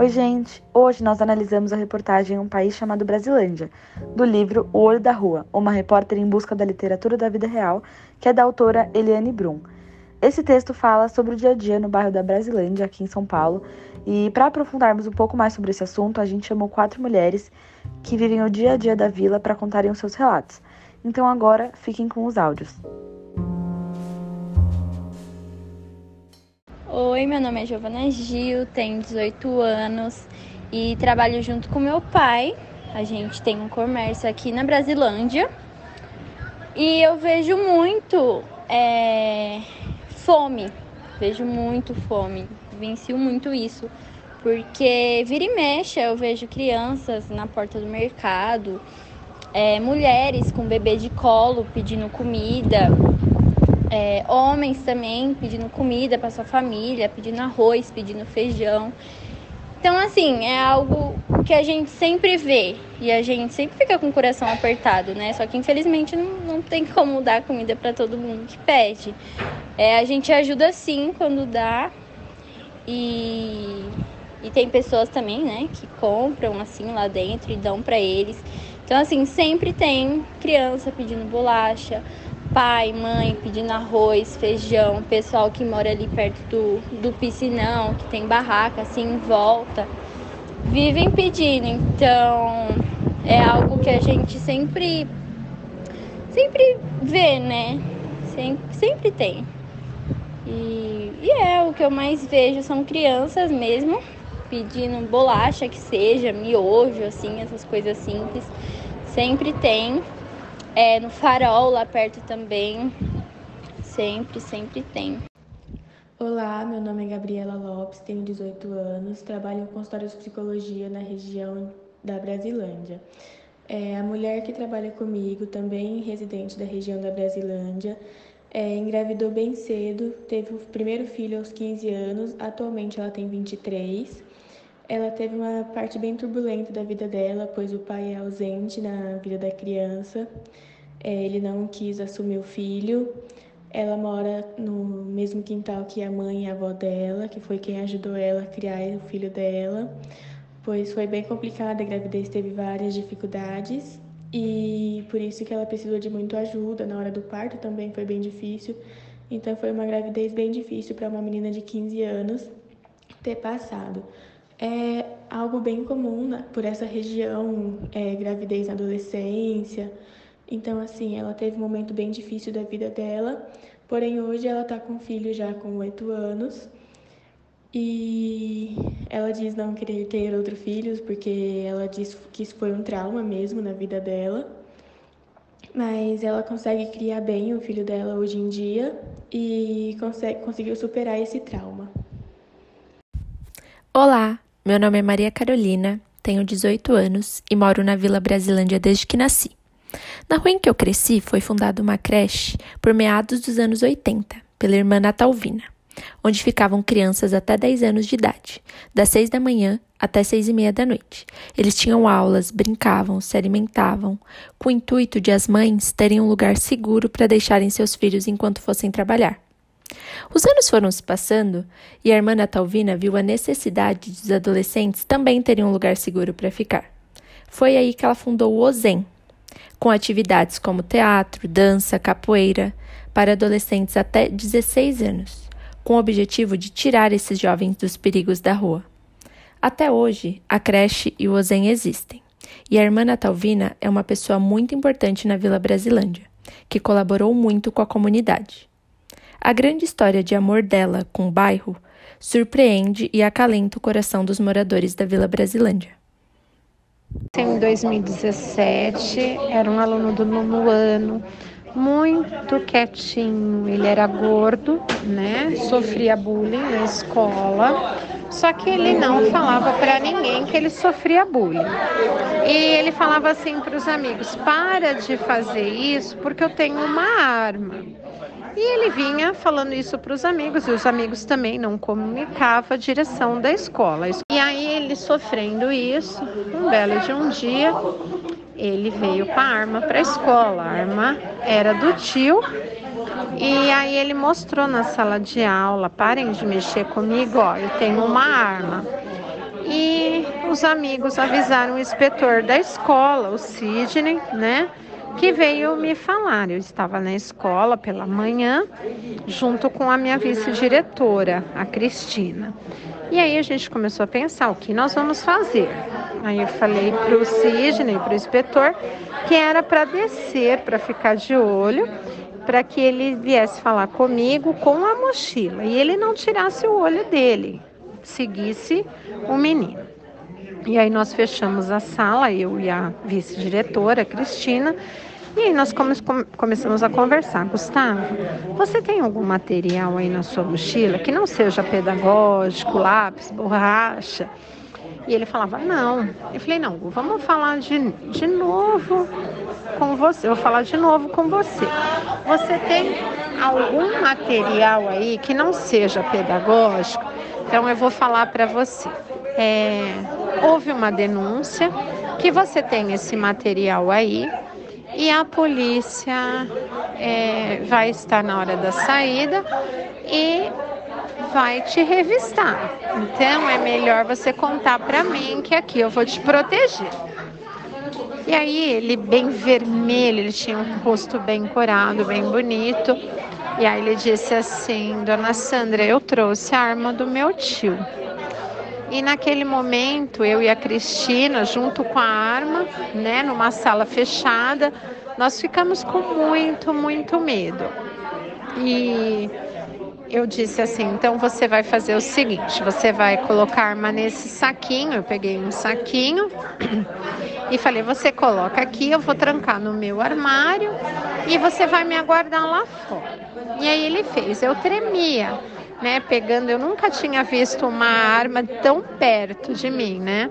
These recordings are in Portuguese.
Oi, gente! Hoje nós analisamos a reportagem Um País Chamado Brasilândia, do livro O Olho da Rua, uma repórter em busca da literatura da vida real, que é da autora Eliane Brum. Esse texto fala sobre o dia a dia no bairro da Brasilândia, aqui em São Paulo, e para aprofundarmos um pouco mais sobre esse assunto, a gente chamou quatro mulheres que vivem o dia a dia da vila para contarem os seus relatos. Então agora fiquem com os áudios. Oi, meu nome é Giovana Gil, tenho 18 anos e trabalho junto com meu pai. A gente tem um comércio aqui na Brasilândia. E eu vejo muito é, fome, vejo muito fome, vencio muito isso, porque vira e mexe eu vejo crianças na porta do mercado, é, mulheres com bebê de colo pedindo comida, é, homens também pedindo comida para sua família, pedindo arroz, pedindo feijão. Então, assim, é algo que a gente sempre vê e a gente sempre fica com o coração apertado, né? Só que infelizmente não, não tem como dar comida para todo mundo que pede. É, a gente ajuda sim quando dá e, e tem pessoas também, né, que compram assim lá dentro e dão para eles. Então, assim, sempre tem criança pedindo bolacha, pai, mãe pedindo arroz, feijão, pessoal que mora ali perto do, do piscinão, que tem barraca assim em volta, vivem pedindo. Então é algo que a gente sempre sempre vê, né? Sempre, sempre tem. E, e é o que eu mais vejo são crianças mesmo pedindo bolacha que seja, miojo, assim, essas coisas simples. Sempre tem. É, no farol lá perto também. Sempre, sempre tem. Olá, meu nome é Gabriela Lopes, tenho 18 anos, trabalho com consultório de psicologia na região da Brasilândia. É, a mulher que trabalha comigo, também residente da região da Brasilândia, é, engravidou bem cedo, teve o primeiro filho aos 15 anos, atualmente ela tem 23. Ela teve uma parte bem turbulenta da vida dela, pois o pai é ausente na vida da criança. É, ele não quis assumir o filho. Ela mora no mesmo quintal que a mãe e a avó dela, que foi quem ajudou ela a criar o filho dela, pois foi bem complicada, a gravidez teve várias dificuldades e por isso que ela precisou de muito ajuda. Na hora do parto também foi bem difícil. Então foi uma gravidez bem difícil para uma menina de 15 anos ter passado. É algo bem comum por essa região, é, gravidez na adolescência, então, assim, ela teve um momento bem difícil da vida dela, porém hoje ela tá com um filho já com oito anos e ela diz não querer ter outro filho porque ela diz que isso foi um trauma mesmo na vida dela. Mas ela consegue criar bem o filho dela hoje em dia e consegue, conseguiu superar esse trauma. Olá, meu nome é Maria Carolina, tenho 18 anos e moro na Vila Brasilândia desde que nasci. Na rua em que eu cresci foi fundada uma creche por meados dos anos 80 pela irmã Natalvina, onde ficavam crianças até 10 anos de idade, das 6 da manhã até 6 e meia da noite. Eles tinham aulas, brincavam, se alimentavam, com o intuito de as mães terem um lugar seguro para deixarem seus filhos enquanto fossem trabalhar. Os anos foram se passando e a irmã Natalvina viu a necessidade dos adolescentes também terem um lugar seguro para ficar. Foi aí que ela fundou o OZEM, com atividades como teatro, dança, capoeira, para adolescentes até 16 anos, com o objetivo de tirar esses jovens dos perigos da rua. Até hoje, a creche e o OZEM existem, e a irmã Natalvina é uma pessoa muito importante na Vila Brasilândia, que colaborou muito com a comunidade. A grande história de amor dela com o bairro surpreende e acalenta o coração dos moradores da Vila Brasilândia. Em 2017, era um aluno do nono ano, muito quietinho. Ele era gordo, né? Sofria bullying na escola. Só que ele não falava para ninguém que ele sofria bullying. E ele falava assim para os amigos: "Para de fazer isso, porque eu tenho uma arma". E ele vinha falando isso para os amigos, e os amigos também não comunicavam a direção da escola. E aí ele sofrendo isso, um belo de um dia, ele veio com a arma para a escola. A arma era do tio. E aí ele mostrou na sala de aula, parem de mexer comigo, ó, eu tenho uma arma. E os amigos avisaram o inspetor da escola, o Sidney, né? Que veio me falar. Eu estava na escola pela manhã, junto com a minha vice-diretora, a Cristina. E aí a gente começou a pensar o que nós vamos fazer. Aí eu falei para o Sidney, para o inspetor, que era para descer, para ficar de olho, para que ele viesse falar comigo com a mochila e ele não tirasse o olho dele, seguisse o menino. E aí nós fechamos a sala, eu e a vice-diretora, Cristina, e aí nós come começamos a conversar. Gustavo, você tem algum material aí na sua mochila que não seja pedagógico, lápis, borracha? E ele falava, não. Eu falei, não, vamos falar de, de novo com você. Eu vou falar de novo com você. Você tem algum material aí que não seja pedagógico? Então eu vou falar para você. É, houve uma denúncia que você tem esse material aí e a polícia é, vai estar na hora da saída e vai te revistar. Então é melhor você contar para mim que aqui eu vou te proteger. E aí ele bem vermelho, ele tinha um rosto bem corado, bem bonito. E aí ele disse assim: "Dona Sandra, eu trouxe a arma do meu tio". E naquele momento, eu e a Cristina, junto com a arma, né, numa sala fechada, nós ficamos com muito, muito medo. E eu disse assim: então você vai fazer o seguinte: você vai colocar a arma nesse saquinho. Eu peguei um saquinho e falei: você coloca aqui, eu vou trancar no meu armário e você vai me aguardar lá fora. E aí ele fez. Eu tremia né? Pegando, eu nunca tinha visto uma arma tão perto de mim, né?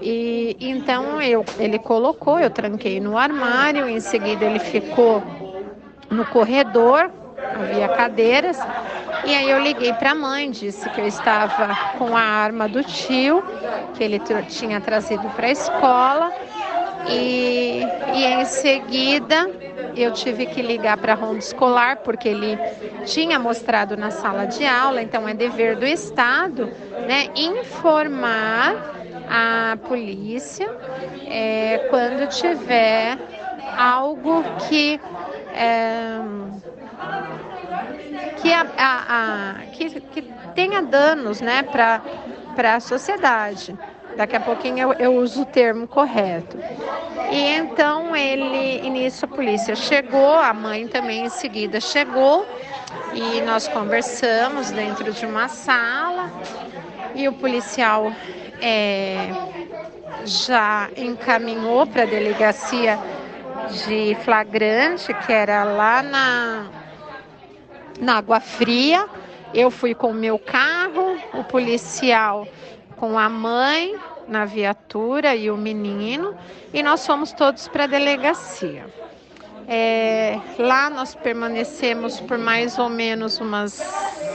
E então eu, ele colocou, eu tranquei no armário, em seguida ele ficou no corredor, havia cadeiras, e aí eu liguei para a mãe, disse que eu estava com a arma do tio, que ele tinha trazido para a escola, e, e em seguida eu tive que ligar para a ronda escolar porque ele tinha mostrado na sala de aula, então é dever do Estado né, informar a polícia é, quando tiver algo que é, que, a, a, a, que, que tenha danos né, para a sociedade. Daqui a pouquinho eu, eu uso o termo correto. E então ele, nisso a polícia chegou, a mãe também em seguida chegou e nós conversamos dentro de uma sala e o policial é, já encaminhou para a delegacia de flagrante, que era lá na, na Água Fria. Eu fui com o meu carro, o policial com a mãe na viatura e o menino, e nós fomos todos para a delegacia. É, lá nós permanecemos por mais ou menos umas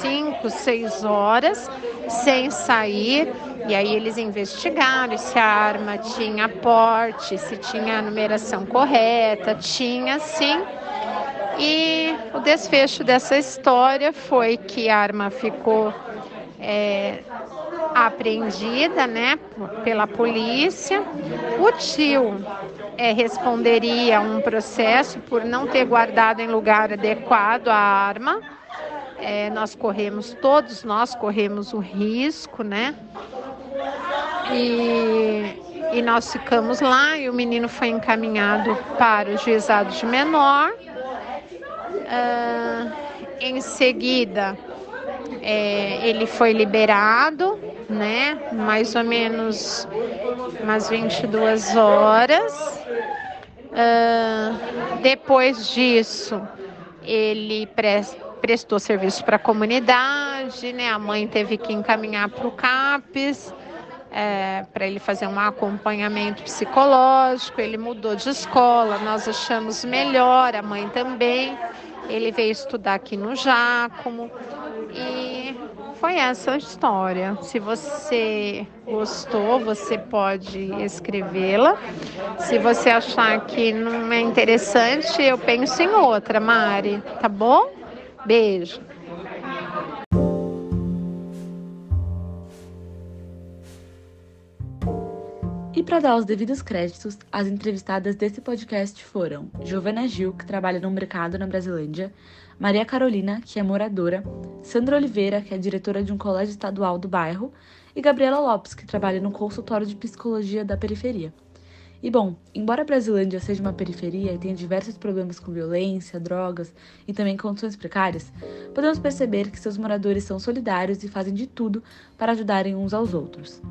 5, 6 horas sem sair. E aí eles investigaram se a arma tinha porte, se tinha a numeração correta, tinha sim. E o desfecho dessa história foi que a arma ficou é, apreendida, né, pela polícia. O tio é, responderia um processo por não ter guardado em lugar adequado a arma. É, nós corremos, todos nós corremos o risco, né? E, e nós ficamos lá e o menino foi encaminhado para o juizado de menor. Uh, em seguida, é, ele foi liberado, né? Mais ou menos umas 22 horas. Uh, depois disso, ele prestou serviço para a comunidade, né? A mãe teve que encaminhar para o CAPES. É, para ele fazer um acompanhamento psicológico, ele mudou de escola, nós achamos melhor, a mãe também. Ele veio estudar aqui no Jácomo e essa a história. Se você gostou, você pode escrevê-la. Se você achar que não é interessante, eu penso em outra, Mari, tá bom? Beijo. para dar os devidos créditos, as entrevistadas desse podcast foram Giovana Gil, que trabalha no mercado na Brasilândia, Maria Carolina, que é moradora, Sandra Oliveira, que é diretora de um colégio estadual do bairro, e Gabriela Lopes, que trabalha no consultório de psicologia da periferia. E bom, embora a Brasilândia seja uma periferia e tenha diversos problemas com violência, drogas e também condições precárias, podemos perceber que seus moradores são solidários e fazem de tudo para ajudarem uns aos outros.